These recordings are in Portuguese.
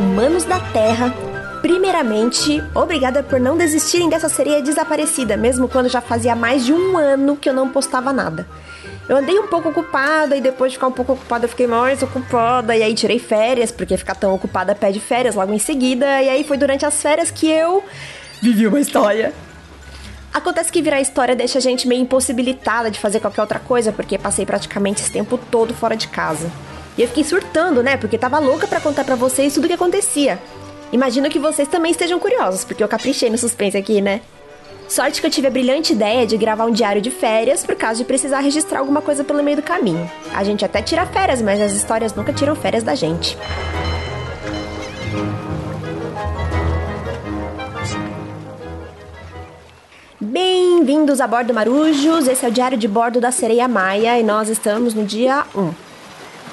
humanos da Terra, primeiramente, obrigada por não desistirem dessa sereia desaparecida, mesmo quando já fazia mais de um ano que eu não postava nada. Eu andei um pouco ocupada e depois de ficar um pouco ocupada eu fiquei mais ocupada e aí tirei férias, porque ficar tão ocupada pede férias logo em seguida, e aí foi durante as férias que eu vivi uma história. Acontece que virar história deixa a gente meio impossibilitada de fazer qualquer outra coisa, porque passei praticamente esse tempo todo fora de casa. E eu fiquei surtando, né? Porque tava louca para contar para vocês tudo o que acontecia. Imagino que vocês também estejam curiosos, porque eu caprichei no suspense aqui, né? Sorte que eu tive a brilhante ideia de gravar um diário de férias por causa de precisar registrar alguma coisa pelo meio do caminho. A gente até tira férias, mas as histórias nunca tiram férias da gente. Bem-vindos a bordo Marujos, esse é o diário de bordo da Sereia Maia e nós estamos no dia 1.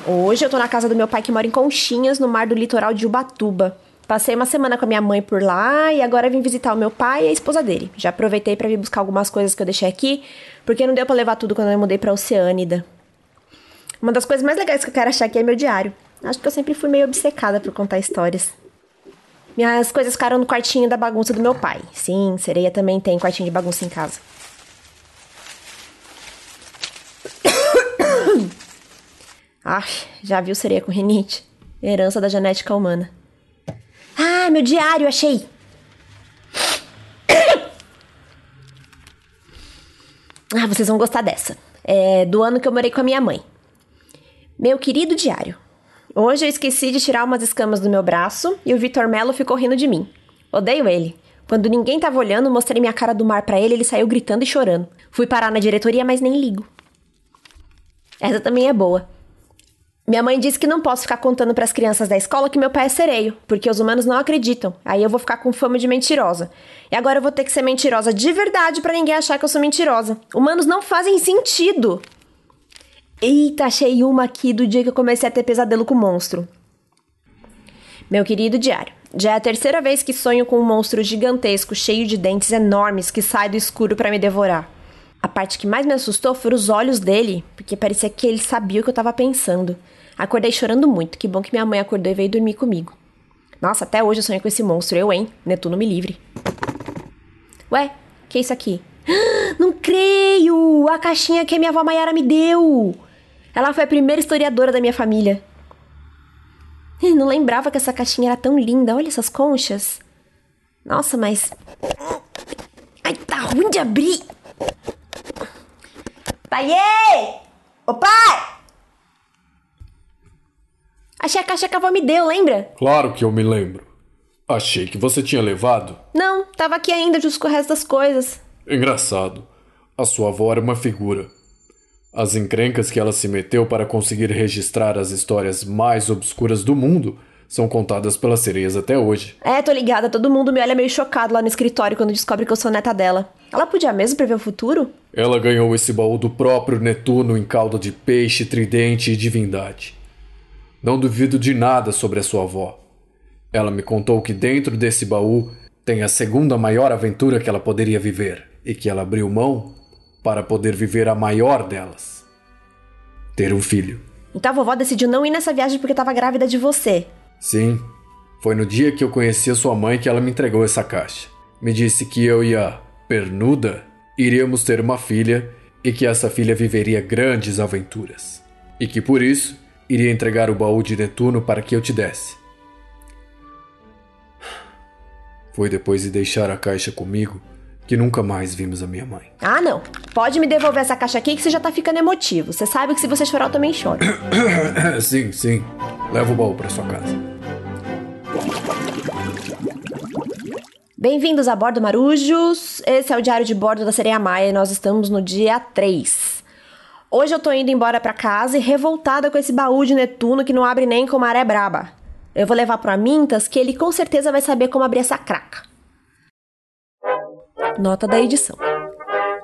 Hoje eu tô na casa do meu pai que mora em Conchinhas, no mar do litoral de Ubatuba. Passei uma semana com a minha mãe por lá e agora vim visitar o meu pai e a esposa dele. Já aproveitei para vir buscar algumas coisas que eu deixei aqui, porque não deu para levar tudo quando eu mudei para Oceânida. Uma das coisas mais legais que eu quero achar aqui é meu diário. Acho que eu sempre fui meio obcecada por contar histórias. Minhas coisas ficaram no quartinho da bagunça do meu pai. Sim, sereia também tem quartinho de bagunça em casa. Ah, já viu sereia com rinite? Herança da genética humana. Ah, meu diário, achei! Ah, vocês vão gostar dessa. É do ano que eu morei com a minha mãe. Meu querido diário. Hoje eu esqueci de tirar umas escamas do meu braço e o Vitor Melo ficou rindo de mim. Odeio ele. Quando ninguém tava olhando, mostrei minha cara do mar para ele, ele saiu gritando e chorando. Fui parar na diretoria, mas nem ligo. Essa também é boa. Minha mãe disse que não posso ficar contando para as crianças da escola que meu pai é sereio, porque os humanos não acreditam. Aí eu vou ficar com fama de mentirosa. E agora eu vou ter que ser mentirosa de verdade para ninguém achar que eu sou mentirosa. Humanos não fazem sentido. Eita, achei uma aqui do dia que eu comecei a ter pesadelo com monstro. Meu querido diário, já é a terceira vez que sonho com um monstro gigantesco, cheio de dentes enormes, que sai do escuro para me devorar. A parte que mais me assustou foram os olhos dele, porque parecia que ele sabia o que eu tava pensando. Acordei chorando muito, que bom que minha mãe acordou e veio dormir comigo. Nossa, até hoje eu sonho com esse monstro, eu, hein? Netuno me livre. Ué, que é isso aqui? Não creio! A caixinha que a minha avó Maiara me deu! Ela foi a primeira historiadora da minha família. não lembrava que essa caixinha era tão linda. Olha essas conchas. Nossa, mas. Ai, tá ruim de abrir. Paiê! Ô pai! Achei a caixa que a avó me deu, lembra? Claro que eu me lembro. Achei que você tinha levado. Não, tava aqui ainda junto com o resto das coisas. Engraçado. A sua avó era uma figura. As encrencas que ela se meteu para conseguir registrar as histórias mais obscuras do mundo são contadas pelas sereias até hoje. É, tô ligada, todo mundo me olha meio chocado lá no escritório quando descobre que eu sou neta dela. Ela podia mesmo prever o futuro? Ela ganhou esse baú do próprio Netuno em calda de peixe, tridente e divindade. Não duvido de nada sobre a sua avó. Ela me contou que dentro desse baú tem a segunda maior aventura que ela poderia viver e que ela abriu mão para poder viver a maior delas: ter um filho. Então a vovó decidiu não ir nessa viagem porque estava grávida de você. Sim. Foi no dia que eu conheci a sua mãe que ela me entregou essa caixa. Me disse que eu e a Pernuda iríamos ter uma filha e que essa filha viveria grandes aventuras. E que por isso iria entregar o baú de Netuno para que eu te desse. Foi depois de deixar a caixa comigo que nunca mais vimos a minha mãe. Ah, não. Pode me devolver essa caixa aqui que você já tá ficando emotivo. Você sabe que se você chorar eu também choro. sim, sim. Leva o baú para sua casa. Bem-vindos a bordo Marujos. Esse é o diário de bordo da Sereia Maia e nós estamos no dia 3. Hoje eu tô indo embora para casa e revoltada com esse baú de Netuno que não abre nem com maré braba. Eu vou levar pro Amintas que ele com certeza vai saber como abrir essa craca. Nota da edição.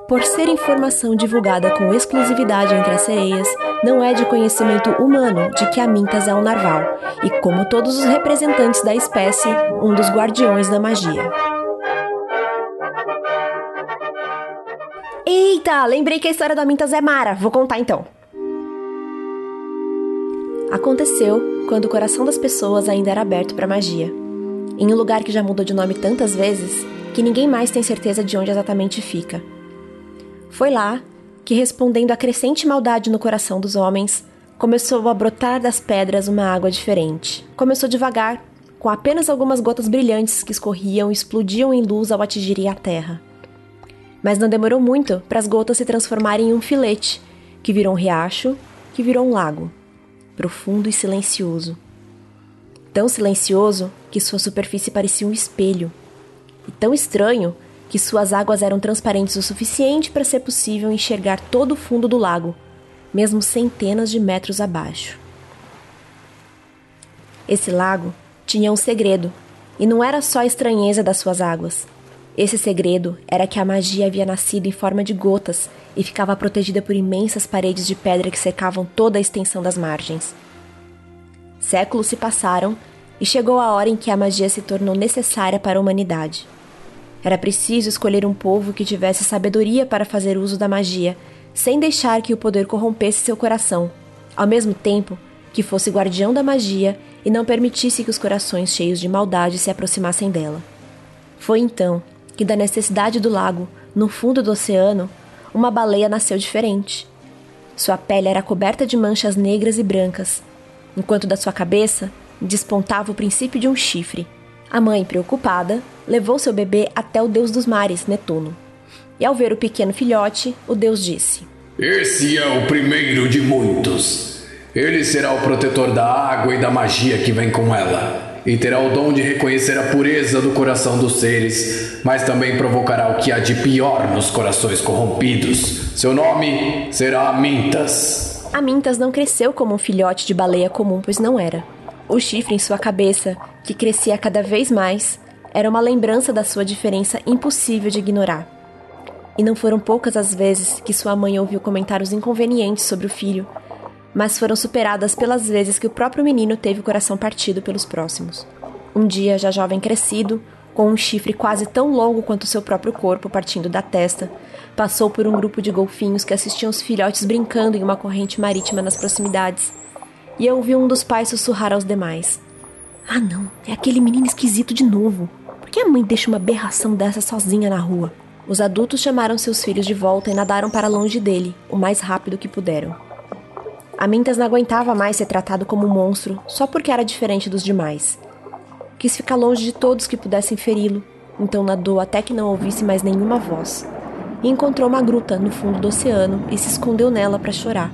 Por ser informação divulgada com exclusividade entre as sereias, não é de conhecimento humano de que a Mintas é um narval, e como todos os representantes da espécie, um dos guardiões da magia. Eita, lembrei que a história da Mintas é Mara, vou contar então. Aconteceu quando o coração das pessoas ainda era aberto para magia. Em um lugar que já mudou de nome tantas vezes que ninguém mais tem certeza de onde exatamente fica. Foi lá que, respondendo à crescente maldade no coração dos homens, começou a brotar das pedras uma água diferente. Começou devagar, com apenas algumas gotas brilhantes que escorriam e explodiam em luz ao atingirem a terra. Mas não demorou muito para as gotas se transformarem em um filete, que virou um riacho, que virou um lago, profundo e silencioso. Tão silencioso que sua superfície parecia um espelho, e tão estranho que suas águas eram transparentes o suficiente para ser possível enxergar todo o fundo do lago, mesmo centenas de metros abaixo. Esse lago tinha um segredo, e não era só a estranheza das suas águas. Esse segredo era que a magia havia nascido em forma de gotas e ficava protegida por imensas paredes de pedra que cercavam toda a extensão das margens. Séculos se passaram e chegou a hora em que a magia se tornou necessária para a humanidade. Era preciso escolher um povo que tivesse sabedoria para fazer uso da magia, sem deixar que o poder corrompesse seu coração, ao mesmo tempo que fosse guardião da magia e não permitisse que os corações cheios de maldade se aproximassem dela. Foi então que, da necessidade do lago, no fundo do oceano, uma baleia nasceu diferente. Sua pele era coberta de manchas negras e brancas, enquanto da sua cabeça despontava o princípio de um chifre. A mãe, preocupada, levou seu bebê até o deus dos mares, Netuno. E ao ver o pequeno filhote, o deus disse: Esse é o primeiro de muitos. Ele será o protetor da água e da magia que vem com ela. E terá o dom de reconhecer a pureza do coração dos seres, mas também provocará o que há de pior nos corações corrompidos. Seu nome será Amintas. Amintas não cresceu como um filhote de baleia comum, pois não era. O chifre em sua cabeça, que crescia cada vez mais, era uma lembrança da sua diferença impossível de ignorar. E não foram poucas as vezes que sua mãe ouviu comentários inconvenientes sobre o filho, mas foram superadas pelas vezes que o próprio menino teve o coração partido pelos próximos. Um dia, já jovem crescido, com um chifre quase tão longo quanto seu próprio corpo partindo da testa, passou por um grupo de golfinhos que assistiam os filhotes brincando em uma corrente marítima nas proximidades. E eu ouvi um dos pais sussurrar aos demais: Ah, não, é aquele menino esquisito de novo que a mãe deixa uma berração dessa sozinha na rua? Os adultos chamaram seus filhos de volta e nadaram para longe dele, o mais rápido que puderam. Amintas não aguentava mais ser tratado como um monstro só porque era diferente dos demais. Quis ficar longe de todos que pudessem feri-lo, então nadou até que não ouvisse mais nenhuma voz. E encontrou uma gruta no fundo do oceano e se escondeu nela para chorar.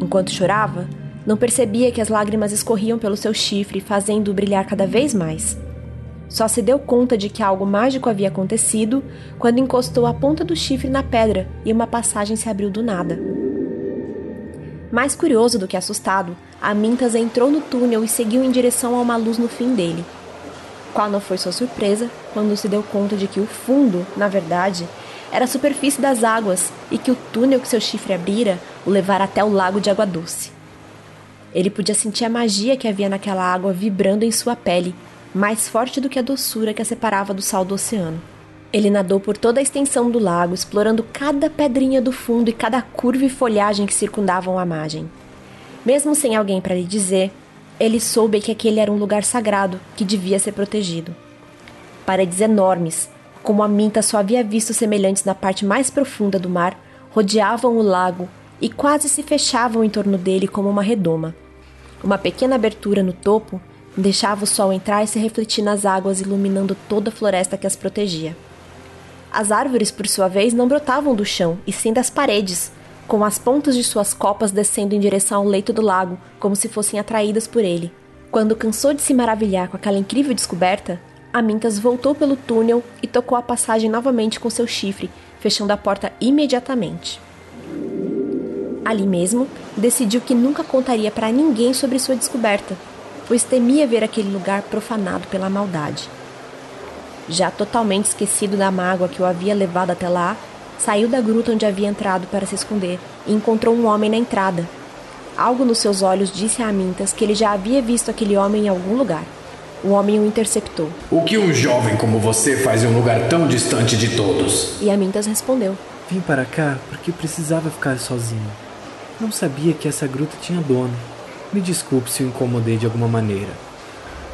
Enquanto chorava, não percebia que as lágrimas escorriam pelo seu chifre, fazendo-o brilhar cada vez mais. Só se deu conta de que algo mágico havia acontecido quando encostou a ponta do chifre na pedra e uma passagem se abriu do nada. Mais curioso do que assustado, Amintas entrou no túnel e seguiu em direção a uma luz no fim dele. Qual não foi sua surpresa quando se deu conta de que o fundo, na verdade, era a superfície das águas e que o túnel que seu chifre abrira o levara até o lago de água doce. Ele podia sentir a magia que havia naquela água vibrando em sua pele mais forte do que a doçura que a separava do sal do oceano. Ele nadou por toda a extensão do lago, explorando cada pedrinha do fundo e cada curva e folhagem que circundavam a margem. Mesmo sem alguém para lhe dizer, ele soube que aquele era um lugar sagrado que devia ser protegido. Paredes enormes, como a Minta só havia visto semelhantes na parte mais profunda do mar, rodeavam o lago e quase se fechavam em torno dele como uma redoma. Uma pequena abertura no topo Deixava o sol entrar e se refletir nas águas, iluminando toda a floresta que as protegia. As árvores, por sua vez, não brotavam do chão, e sim das paredes, com as pontas de suas copas descendo em direção ao leito do lago, como se fossem atraídas por ele. Quando cansou de se maravilhar com aquela incrível descoberta, Amintas voltou pelo túnel e tocou a passagem novamente com seu chifre, fechando a porta imediatamente. Ali mesmo, decidiu que nunca contaria para ninguém sobre sua descoberta pois temia ver aquele lugar profanado pela maldade. Já totalmente esquecido da mágoa que o havia levado até lá, saiu da gruta onde havia entrado para se esconder e encontrou um homem na entrada. Algo nos seus olhos disse a Amintas que ele já havia visto aquele homem em algum lugar. O homem o interceptou. O que um jovem como você faz em um lugar tão distante de todos? E Amintas respondeu: Vim para cá porque precisava ficar sozinho. Não sabia que essa gruta tinha dono. Me desculpe se o incomodei de alguma maneira.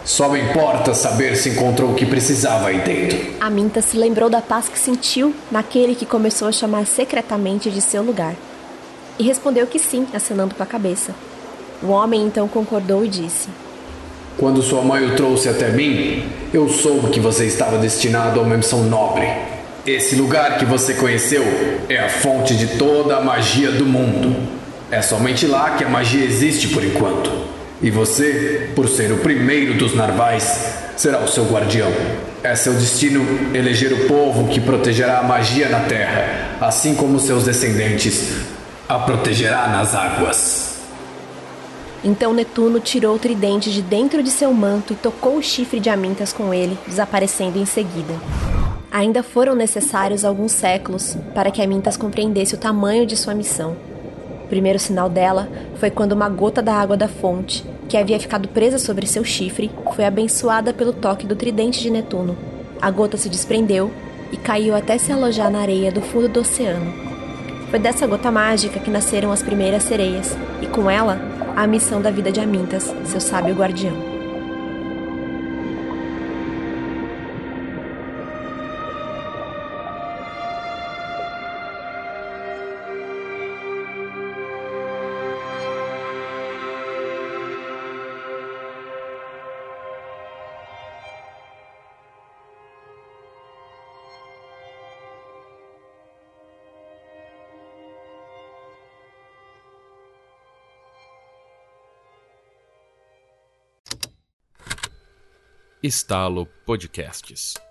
Só me importa saber se encontrou o que precisava aí dentro. A Minta se lembrou da paz que sentiu naquele que começou a chamar secretamente de seu lugar. E respondeu que sim, acenando com a cabeça. O homem então concordou e disse: Quando sua mãe o trouxe até mim, eu soube que você estava destinado a uma missão nobre. Esse lugar que você conheceu é a fonte de toda a magia do mundo. É somente lá que a magia existe por enquanto. E você, por ser o primeiro dos narvais, será o seu guardião. É seu destino eleger o povo que protegerá a magia na terra, assim como seus descendentes a protegerá nas águas. Então Netuno tirou o tridente de dentro de seu manto e tocou o chifre de Amintas com ele, desaparecendo em seguida. Ainda foram necessários alguns séculos para que Amintas compreendesse o tamanho de sua missão. O primeiro sinal dela foi quando uma gota da água da fonte, que havia ficado presa sobre seu chifre, foi abençoada pelo toque do tridente de Netuno. A gota se desprendeu e caiu até se alojar na areia do fundo do oceano. Foi dessa gota mágica que nasceram as primeiras sereias, e com ela, a missão da vida de Amintas, seu sábio guardião. Estalo Podcasts.